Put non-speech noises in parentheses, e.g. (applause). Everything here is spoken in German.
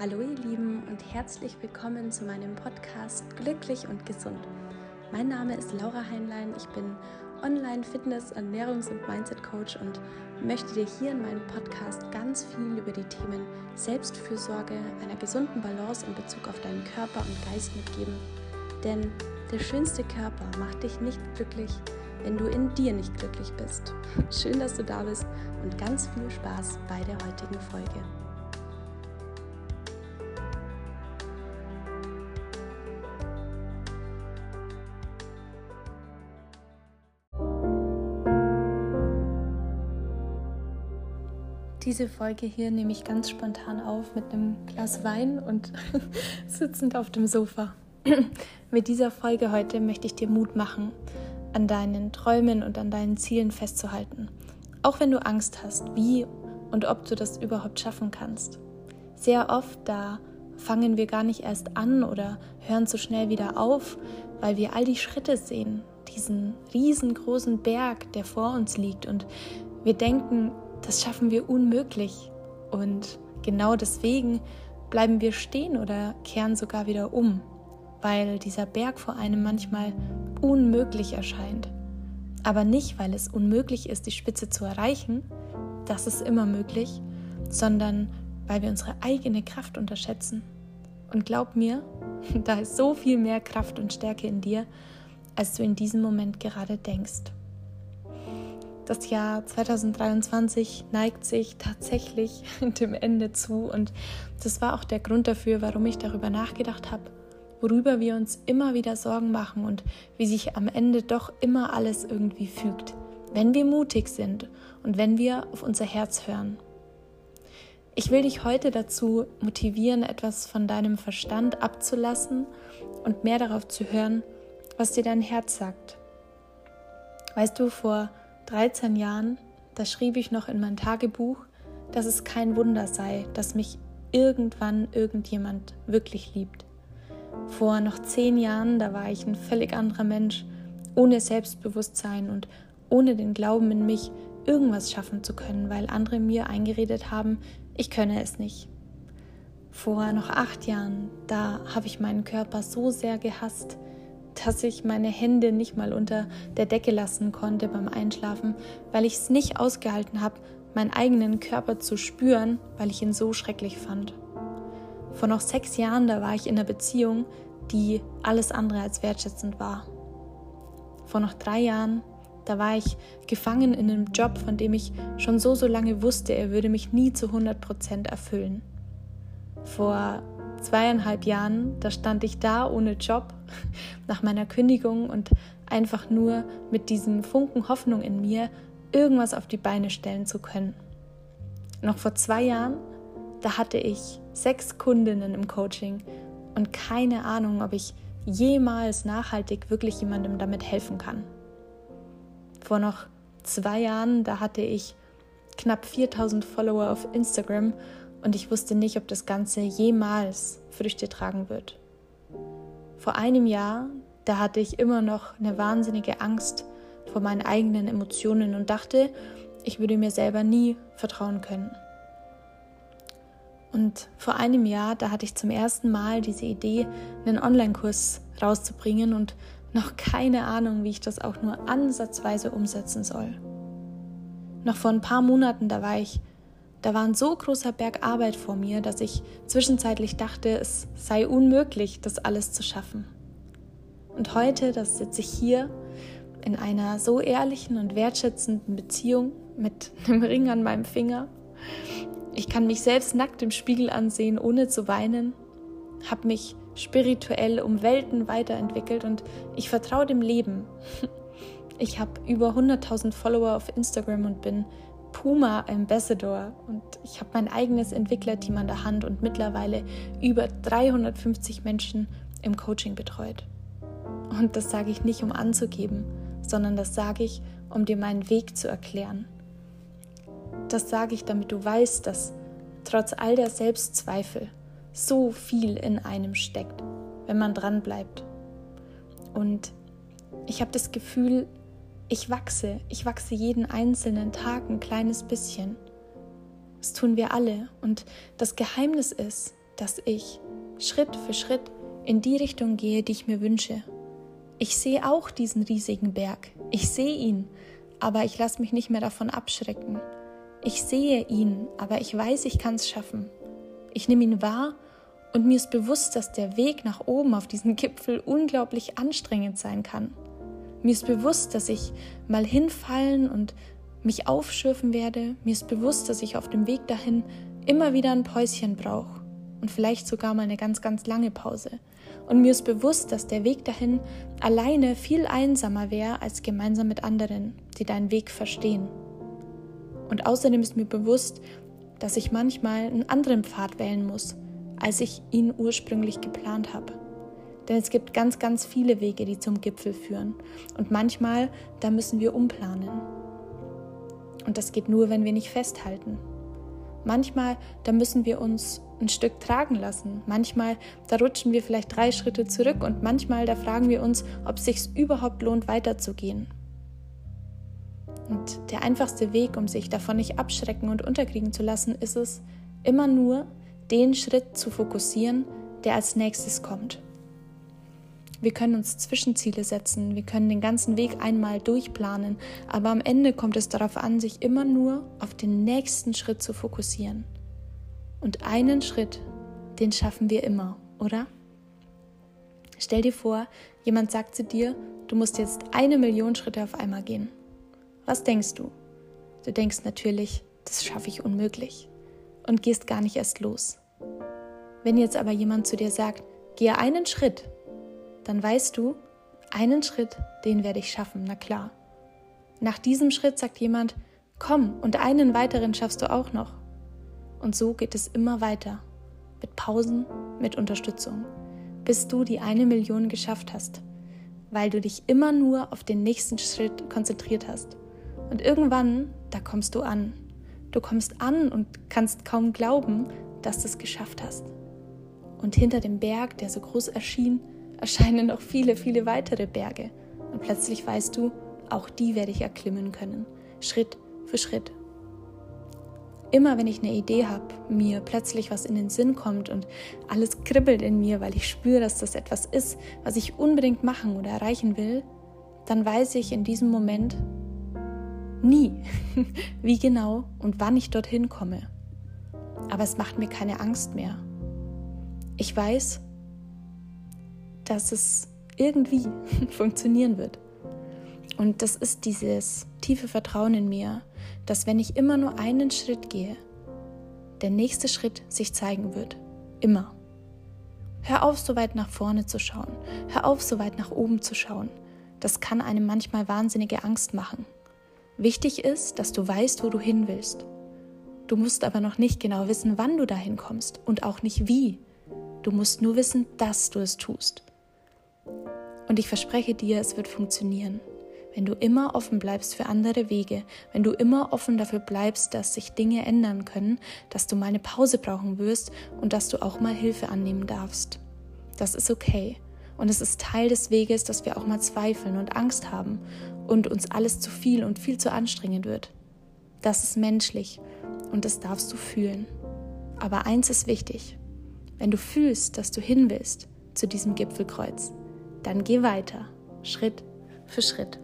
Hallo ihr Lieben und herzlich willkommen zu meinem Podcast Glücklich und Gesund. Mein Name ist Laura Heinlein, ich bin Online-Fitness-, Ernährungs- und Mindset-Coach und möchte dir hier in meinem Podcast ganz viel über die Themen Selbstfürsorge, einer gesunden Balance in Bezug auf deinen Körper und Geist mitgeben. Denn der schönste Körper macht dich nicht glücklich, wenn du in dir nicht glücklich bist. (laughs) Schön, dass du da bist und ganz viel Spaß bei der heutigen Folge. Diese Folge hier nehme ich ganz spontan auf mit einem Glas Wein und (laughs) sitzend auf dem Sofa. (clears throat) mit dieser Folge heute möchte ich dir Mut machen, an deinen Träumen und an deinen Zielen festzuhalten. Auch wenn du Angst hast, wie und ob du das überhaupt schaffen kannst. Sehr oft da fangen wir gar nicht erst an oder hören zu schnell wieder auf, weil wir all die Schritte sehen, diesen riesengroßen Berg, der vor uns liegt und wir denken, das schaffen wir unmöglich. Und genau deswegen bleiben wir stehen oder kehren sogar wieder um, weil dieser Berg vor einem manchmal unmöglich erscheint. Aber nicht, weil es unmöglich ist, die Spitze zu erreichen, das ist immer möglich, sondern weil wir unsere eigene Kraft unterschätzen. Und glaub mir, (laughs) da ist so viel mehr Kraft und Stärke in dir, als du in diesem Moment gerade denkst. Das Jahr 2023 neigt sich tatsächlich (laughs) dem Ende zu und das war auch der Grund dafür, warum ich darüber nachgedacht habe, worüber wir uns immer wieder Sorgen machen und wie sich am Ende doch immer alles irgendwie fügt, wenn wir mutig sind und wenn wir auf unser Herz hören. Ich will dich heute dazu motivieren, etwas von deinem Verstand abzulassen und mehr darauf zu hören, was dir dein Herz sagt. Weißt du, vor 13 Jahren, da schrieb ich noch in mein Tagebuch, dass es kein Wunder sei, dass mich irgendwann irgendjemand wirklich liebt. Vor noch zehn Jahren, da war ich ein völlig anderer Mensch, ohne Selbstbewusstsein und ohne den Glauben in mich, irgendwas schaffen zu können, weil andere mir eingeredet haben, ich könne es nicht. Vor noch acht Jahren, da habe ich meinen Körper so sehr gehasst, dass ich meine Hände nicht mal unter der Decke lassen konnte beim Einschlafen, weil ich es nicht ausgehalten habe, meinen eigenen Körper zu spüren, weil ich ihn so schrecklich fand. Vor noch sechs Jahren, da war ich in einer Beziehung, die alles andere als wertschätzend war. Vor noch drei Jahren, da war ich gefangen in einem Job, von dem ich schon so, so lange wusste, er würde mich nie zu 100 Prozent erfüllen. Vor zweieinhalb Jahren, da stand ich da ohne Job (laughs) nach meiner Kündigung und einfach nur mit diesem Funken Hoffnung in mir, irgendwas auf die Beine stellen zu können. Noch vor zwei Jahren, da hatte ich sechs Kundinnen im Coaching und keine Ahnung, ob ich jemals nachhaltig wirklich jemandem damit helfen kann. Vor noch zwei Jahren, da hatte ich knapp 4000 Follower auf Instagram und ich wusste nicht, ob das Ganze jemals Früchte tragen wird. Vor einem Jahr, da hatte ich immer noch eine wahnsinnige Angst vor meinen eigenen Emotionen und dachte, ich würde mir selber nie vertrauen können. Und vor einem Jahr, da hatte ich zum ersten Mal diese Idee, einen Online-Kurs rauszubringen und noch keine Ahnung, wie ich das auch nur ansatzweise umsetzen soll. Noch vor ein paar Monaten, da war ich da war ein so großer Berg Arbeit vor mir, dass ich zwischenzeitlich dachte, es sei unmöglich, das alles zu schaffen. Und heute, das sitze ich hier in einer so ehrlichen und wertschätzenden Beziehung mit einem Ring an meinem Finger. Ich kann mich selbst nackt im Spiegel ansehen, ohne zu weinen, habe mich spirituell um Welten weiterentwickelt und ich vertraue dem Leben. Ich habe über 100.000 Follower auf Instagram und bin Puma Ambassador und ich habe mein eigenes Entwicklerteam an der Hand und mittlerweile über 350 Menschen im Coaching betreut. Und das sage ich nicht, um anzugeben, sondern das sage ich, um dir meinen Weg zu erklären. Das sage ich, damit du weißt, dass trotz all der Selbstzweifel so viel in einem steckt, wenn man dran bleibt. Und ich habe das Gefühl, ich wachse, ich wachse jeden einzelnen Tag ein kleines bisschen. Das tun wir alle. Und das Geheimnis ist, dass ich Schritt für Schritt in die Richtung gehe, die ich mir wünsche. Ich sehe auch diesen riesigen Berg. Ich sehe ihn, aber ich lasse mich nicht mehr davon abschrecken. Ich sehe ihn, aber ich weiß, ich kann es schaffen. Ich nehme ihn wahr und mir ist bewusst, dass der Weg nach oben auf diesen Gipfel unglaublich anstrengend sein kann. Mir ist bewusst, dass ich mal hinfallen und mich aufschürfen werde. Mir ist bewusst, dass ich auf dem Weg dahin immer wieder ein Päuschen brauche und vielleicht sogar mal eine ganz, ganz lange Pause. Und mir ist bewusst, dass der Weg dahin alleine viel einsamer wäre als gemeinsam mit anderen, die deinen Weg verstehen. Und außerdem ist mir bewusst, dass ich manchmal einen anderen Pfad wählen muss, als ich ihn ursprünglich geplant habe. Denn es gibt ganz, ganz viele Wege, die zum Gipfel führen. Und manchmal, da müssen wir umplanen. Und das geht nur, wenn wir nicht festhalten. Manchmal, da müssen wir uns ein Stück tragen lassen. Manchmal, da rutschen wir vielleicht drei Schritte zurück und manchmal, da fragen wir uns, ob es sich überhaupt lohnt, weiterzugehen. Und der einfachste Weg, um sich davon nicht abschrecken und unterkriegen zu lassen, ist es, immer nur den Schritt zu fokussieren, der als nächstes kommt. Wir können uns Zwischenziele setzen, wir können den ganzen Weg einmal durchplanen, aber am Ende kommt es darauf an, sich immer nur auf den nächsten Schritt zu fokussieren. Und einen Schritt, den schaffen wir immer, oder? Stell dir vor, jemand sagt zu dir, du musst jetzt eine Million Schritte auf einmal gehen. Was denkst du? Du denkst natürlich, das schaffe ich unmöglich und gehst gar nicht erst los. Wenn jetzt aber jemand zu dir sagt, gehe einen Schritt, dann weißt du, einen Schritt, den werde ich schaffen, na klar. Nach diesem Schritt sagt jemand, komm, und einen weiteren schaffst du auch noch. Und so geht es immer weiter, mit Pausen, mit Unterstützung, bis du die eine Million geschafft hast, weil du dich immer nur auf den nächsten Schritt konzentriert hast. Und irgendwann, da kommst du an. Du kommst an und kannst kaum glauben, dass du es geschafft hast. Und hinter dem Berg, der so groß erschien, erscheinen noch viele, viele weitere Berge. Und plötzlich weißt du, auch die werde ich erklimmen können, Schritt für Schritt. Immer wenn ich eine Idee habe, mir plötzlich was in den Sinn kommt und alles kribbelt in mir, weil ich spüre, dass das etwas ist, was ich unbedingt machen oder erreichen will, dann weiß ich in diesem Moment nie, (laughs) wie genau und wann ich dorthin komme. Aber es macht mir keine Angst mehr. Ich weiß, dass es irgendwie (laughs) funktionieren wird. Und das ist dieses tiefe Vertrauen in mir, dass wenn ich immer nur einen Schritt gehe, der nächste Schritt sich zeigen wird. Immer. Hör auf, so weit nach vorne zu schauen. Hör auf, so weit nach oben zu schauen. Das kann einem manchmal wahnsinnige Angst machen. Wichtig ist, dass du weißt, wo du hin willst. Du musst aber noch nicht genau wissen, wann du dahin kommst und auch nicht wie. Du musst nur wissen, dass du es tust. Und ich verspreche dir, es wird funktionieren. Wenn du immer offen bleibst für andere Wege, wenn du immer offen dafür bleibst, dass sich Dinge ändern können, dass du mal eine Pause brauchen wirst und dass du auch mal Hilfe annehmen darfst. Das ist okay. Und es ist Teil des Weges, dass wir auch mal zweifeln und Angst haben und uns alles zu viel und viel zu anstrengend wird. Das ist menschlich und das darfst du fühlen. Aber eins ist wichtig. Wenn du fühlst, dass du hin willst zu diesem Gipfelkreuz, dann geh weiter, Schritt für Schritt.